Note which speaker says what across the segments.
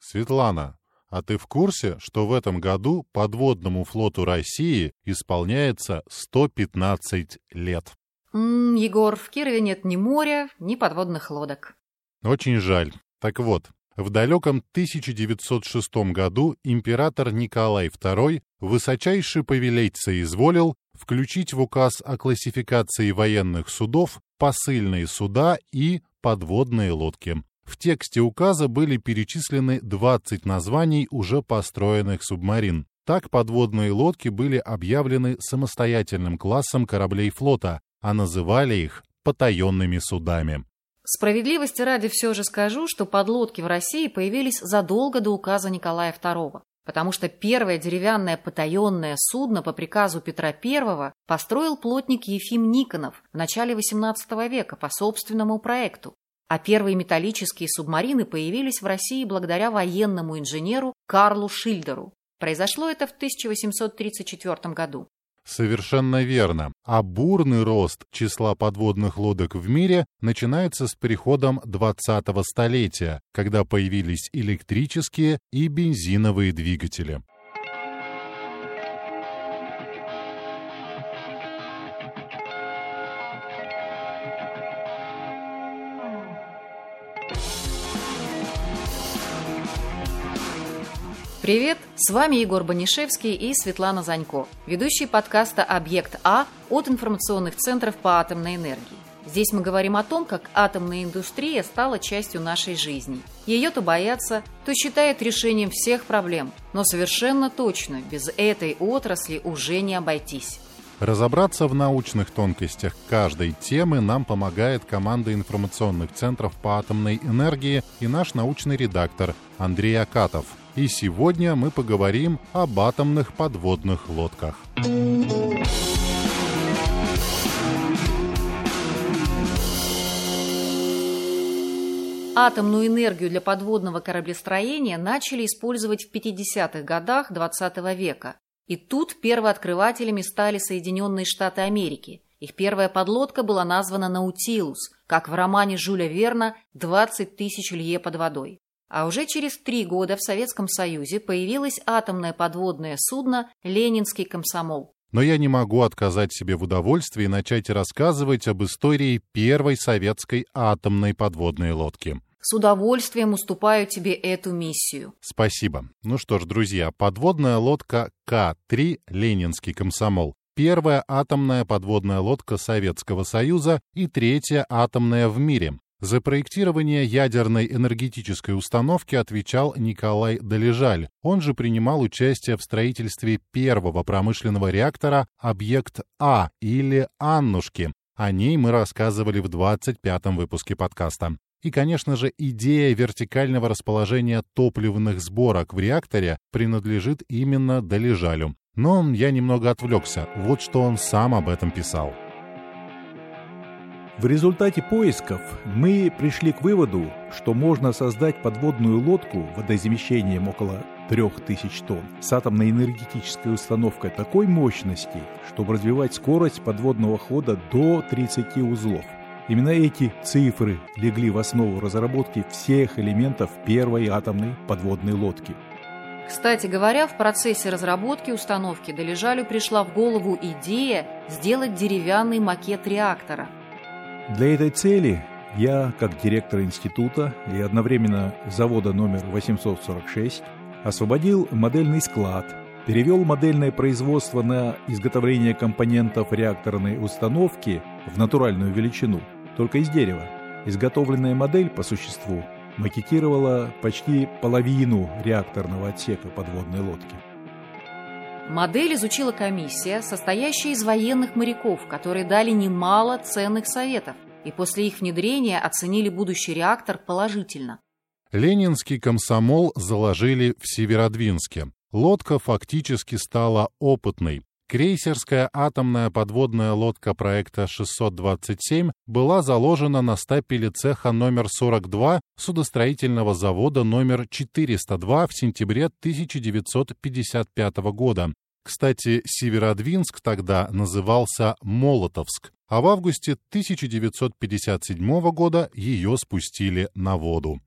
Speaker 1: Светлана, а ты в курсе, что в этом году подводному флоту России исполняется 115 лет?
Speaker 2: М, Егор, в Кирове нет ни моря, ни подводных лодок.
Speaker 1: Очень жаль. Так вот, в далеком 1906 году император Николай II высочайше повелеть соизволил включить в указ о классификации военных судов посыльные суда и подводные лодки. В тексте указа были перечислены 20 названий уже построенных субмарин. Так подводные лодки были объявлены самостоятельным классом кораблей флота, а называли их потаенными судами.
Speaker 2: Справедливости ради все же скажу, что подлодки в России появились задолго до указа Николая II, потому что первое деревянное потаенное судно по приказу Петра I построил плотник Ефим Никонов в начале XVIII века по собственному проекту. А первые металлические субмарины появились в России благодаря военному инженеру Карлу Шильдеру. Произошло это в 1834 году.
Speaker 1: Совершенно верно. А бурный рост числа подводных лодок в мире начинается с приходом 20-го столетия, когда появились электрические и бензиновые двигатели.
Speaker 2: Привет, с вами Егор Банишевский и Светлана Занько, ведущие подкаста «Объект А» от информационных центров по атомной энергии. Здесь мы говорим о том, как атомная индустрия стала частью нашей жизни. Ее то боятся, то считают решением всех проблем, но совершенно точно без этой отрасли уже не обойтись.
Speaker 1: Разобраться в научных тонкостях каждой темы нам помогает команда информационных центров по атомной энергии и наш научный редактор Андрей Акатов – и сегодня мы поговорим об атомных подводных лодках.
Speaker 2: Атомную энергию для подводного кораблестроения начали использовать в 50-х годах XX -го века. И тут первооткрывателями стали Соединенные Штаты Америки. Их первая подлодка была названа «Наутилус», как в романе Жюля Верна «20 тысяч лье под водой». А уже через три года в Советском Союзе появилось атомное подводное судно «Ленинский комсомол».
Speaker 1: Но я не могу отказать себе в удовольствии начать рассказывать об истории первой советской атомной подводной лодки.
Speaker 2: С удовольствием уступаю тебе эту миссию.
Speaker 1: Спасибо. Ну что ж, друзья, подводная лодка К-3 «Ленинский комсомол» первая атомная подводная лодка Советского Союза и третья атомная в мире. За проектирование ядерной энергетической установки отвечал Николай Долежаль. Он же принимал участие в строительстве первого промышленного реактора «Объект А» или «Аннушки». О ней мы рассказывали в 25-м выпуске подкаста. И, конечно же, идея вертикального расположения топливных сборок в реакторе принадлежит именно Долежалю. Но я немного отвлекся, вот что он сам об этом писал.
Speaker 3: В результате поисков мы пришли к выводу, что можно создать подводную лодку водозамещением около 3000 тонн с атомной энергетической установкой такой мощности, чтобы развивать скорость подводного хода до 30 узлов. Именно эти цифры легли в основу разработки всех элементов первой атомной подводной лодки.
Speaker 2: Кстати говоря, в процессе разработки установки Долежалю пришла в голову идея сделать деревянный макет реактора –
Speaker 3: для этой цели я, как директор института и одновременно завода номер 846, освободил модельный склад, перевел модельное производство на изготовление компонентов реакторной установки в натуральную величину, только из дерева. Изготовленная модель по существу макетировала почти половину реакторного отсека подводной лодки.
Speaker 2: Модель изучила комиссия, состоящая из военных моряков, которые дали немало ценных советов, и после их внедрения оценили будущий реактор положительно.
Speaker 1: Ленинский комсомол заложили в Северодвинске. Лодка фактически стала опытной. Крейсерская атомная подводная лодка проекта 627 была заложена на стапеле цеха номер 42 судостроительного завода номер 402 в сентябре 1955 года. Кстати, Северодвинск тогда назывался Молотовск, а в августе 1957 года ее спустили на воду.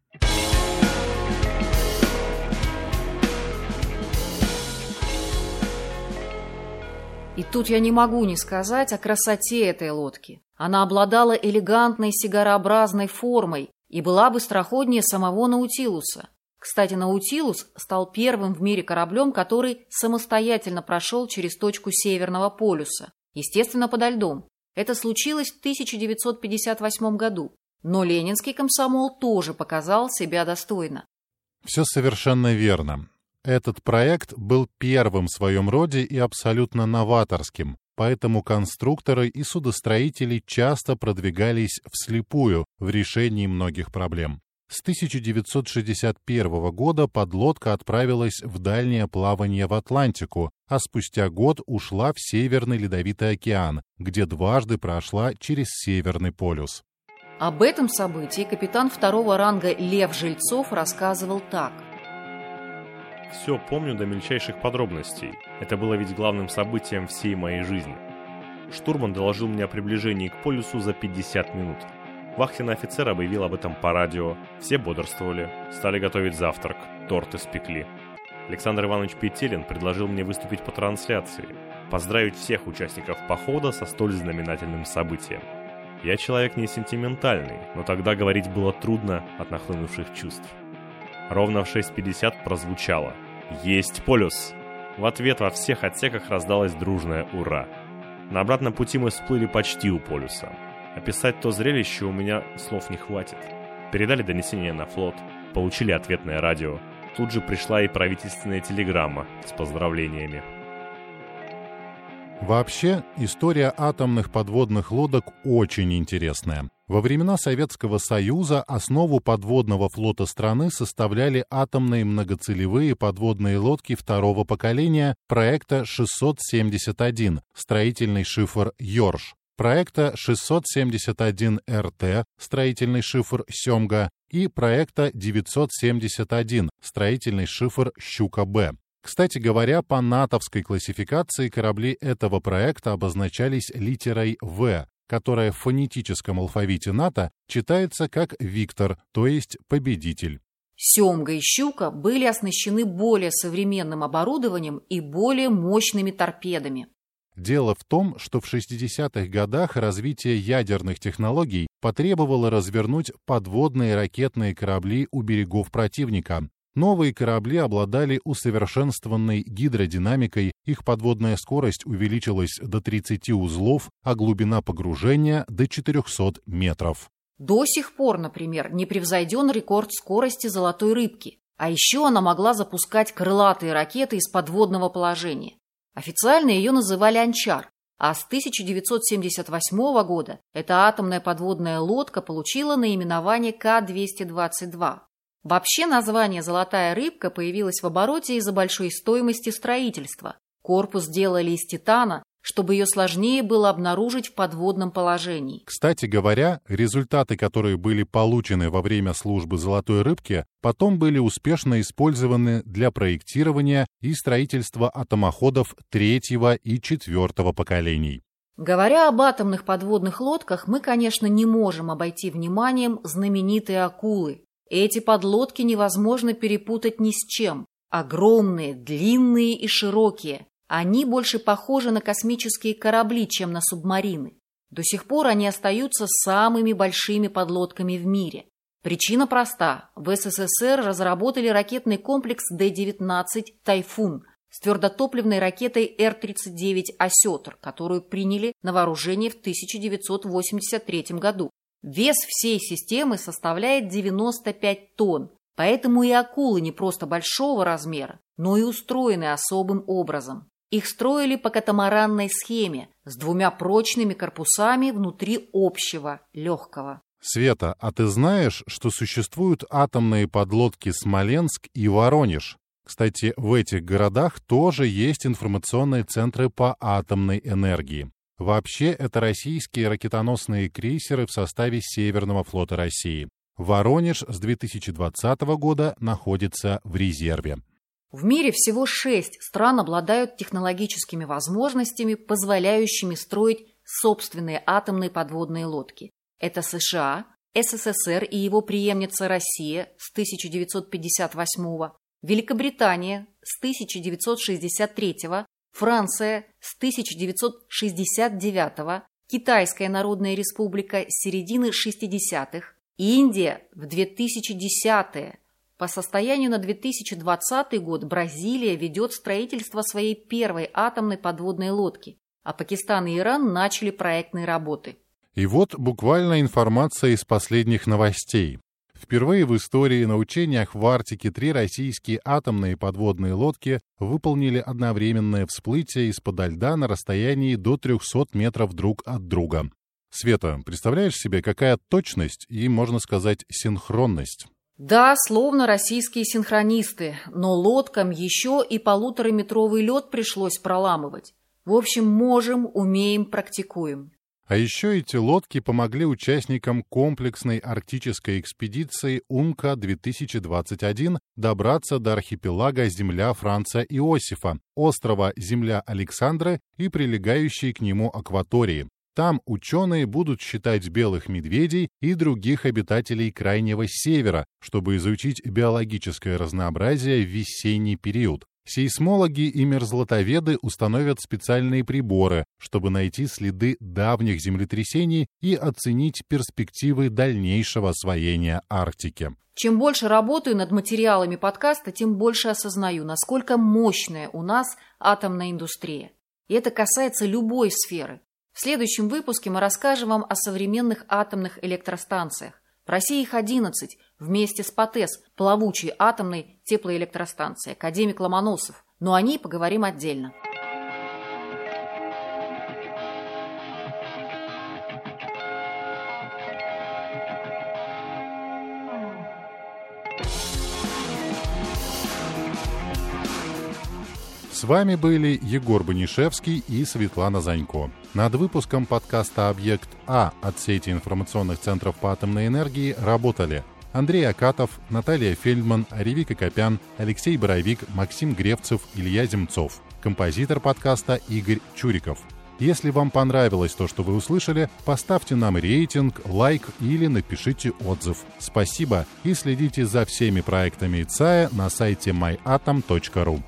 Speaker 2: Тут я не могу не сказать о красоте этой лодки. Она обладала элегантной сигарообразной формой и была быстроходнее самого Наутилуса. Кстати, Наутилус стал первым в мире кораблем, который самостоятельно прошел через точку Северного полюса, естественно, подо льдом. Это случилось в 1958 году, но ленинский комсомол тоже показал себя достойно.
Speaker 1: Все совершенно верно. Этот проект был первым в своем роде и абсолютно новаторским, поэтому конструкторы и судостроители часто продвигались вслепую в решении многих проблем. С 1961 года подлодка отправилась в дальнее плавание в Атлантику, а спустя год ушла в Северный Ледовитый океан, где дважды прошла через Северный полюс.
Speaker 2: Об этом событии капитан второго ранга Лев Жильцов рассказывал так –
Speaker 4: все помню до мельчайших подробностей. Это было ведь главным событием всей моей жизни. Штурман доложил мне о приближении к полюсу за 50 минут. Вахтенный офицер объявил об этом по радио. Все бодрствовали, стали готовить завтрак, торт испекли. Александр Иванович Петелин предложил мне выступить по трансляции, поздравить всех участников похода со столь знаменательным событием. Я человек не сентиментальный, но тогда говорить было трудно от нахлынувших чувств. Ровно в 6.50 прозвучало «Есть полюс!». В ответ во всех отсеках раздалось дружное «Ура!». На обратном пути мы всплыли почти у полюса. Описать то зрелище у меня слов не хватит. Передали донесение на флот, получили ответное радио. Тут же пришла и правительственная телеграмма с поздравлениями.
Speaker 1: Вообще, история атомных подводных лодок очень интересная. Во времена Советского Союза основу подводного флота страны составляли атомные многоцелевые подводные лодки второго поколения проекта 671, строительный шифр «Йорш», проекта 671РТ, строительный шифр «Семга» и проекта 971, строительный шифр «Щука-Б». Кстати говоря, по натовской классификации корабли этого проекта обозначались литерой «В», которая в фонетическом алфавите НАТО читается как «Виктор», то есть «победитель».
Speaker 2: Семга и щука были оснащены более современным оборудованием и более мощными торпедами.
Speaker 1: Дело в том, что в 60-х годах развитие ядерных технологий потребовало развернуть подводные ракетные корабли у берегов противника, Новые корабли обладали усовершенствованной гидродинамикой, их подводная скорость увеличилась до 30 узлов, а глубина погружения до 400 метров.
Speaker 2: До сих пор, например, не превзойден рекорд скорости золотой рыбки. А еще она могла запускать крылатые ракеты из подводного положения. Официально ее называли «Анчар», а с 1978 года эта атомная подводная лодка получила наименование К-222. Вообще название «золотая рыбка» появилось в обороте из-за большой стоимости строительства. Корпус делали из титана, чтобы ее сложнее было обнаружить в подводном положении.
Speaker 1: Кстати говоря, результаты, которые были получены во время службы «Золотой рыбки», потом были успешно использованы для проектирования и строительства атомоходов третьего и четвертого поколений.
Speaker 2: Говоря об атомных подводных лодках, мы, конечно, не можем обойти вниманием знаменитые акулы, эти подлодки невозможно перепутать ни с чем. Огромные, длинные и широкие. Они больше похожи на космические корабли, чем на субмарины. До сих пор они остаются самыми большими подлодками в мире. Причина проста. В СССР разработали ракетный комплекс Д-19 «Тайфун» с твердотопливной ракетой Р-39 «Осетр», которую приняли на вооружение в 1983 году. Вес всей системы составляет 95 тонн, поэтому и акулы не просто большого размера, но и устроены особым образом. Их строили по катамаранной схеме с двумя прочными корпусами внутри общего, легкого.
Speaker 1: Света, а ты знаешь, что существуют атомные подлодки Смоленск и Воронеж? Кстати, в этих городах тоже есть информационные центры по атомной энергии. Вообще, это российские ракетоносные крейсеры в составе Северного флота России. Воронеж с 2020 года находится в резерве.
Speaker 2: В мире всего шесть стран обладают технологическими возможностями, позволяющими строить собственные атомные подводные лодки. Это США, СССР и его преемница Россия с 1958 Великобритания с 1963 Франция с 1969 Китайская Народная Республика с середины 60-х, Индия в 2010-е. По состоянию на 2020 год Бразилия ведет строительство своей первой атомной подводной лодки, а Пакистан и Иран начали проектные работы.
Speaker 1: И вот буквально информация из последних новостей. Впервые в истории на учениях в Арктике три российские атомные подводные лодки выполнили одновременное всплытие из-под льда на расстоянии до 300 метров друг от друга. Света, представляешь себе, какая точность и, можно сказать, синхронность?
Speaker 2: Да, словно российские синхронисты, но лодкам еще и полутораметровый лед пришлось проламывать. В общем, можем, умеем, практикуем.
Speaker 1: А еще эти лодки помогли участникам комплексной арктической экспедиции УМКА-2021 добраться до архипелага Земля Франца Иосифа, острова Земля Александра и прилегающей к нему акватории. Там ученые будут считать белых медведей и других обитателей Крайнего Севера, чтобы изучить биологическое разнообразие в весенний период. Сейсмологи и мерзлотоведы установят специальные приборы, чтобы найти следы давних землетрясений и оценить перспективы дальнейшего освоения Арктики.
Speaker 2: Чем больше работаю над материалами подкаста, тем больше осознаю, насколько мощная у нас атомная индустрия. И это касается любой сферы. В следующем выпуске мы расскажем вам о современных атомных электростанциях. В России их 11, вместе с ПАТЭС, плавучей атомной теплоэлектростанцией, академик Ломоносов. Но о ней поговорим отдельно.
Speaker 1: С вами были Егор Банишевский и Светлана Занько. Над выпуском подкаста «Объект А» от сети информационных центров по атомной энергии работали Андрей Акатов, Наталья Фельдман, Ревика Копян, Алексей Боровик, Максим Гревцев, Илья Земцов. Композитор подкаста Игорь Чуриков. Если вам понравилось то, что вы услышали, поставьте нам рейтинг, лайк или напишите отзыв. Спасибо и следите за всеми проектами ИЦАЯ на сайте myatom.ru.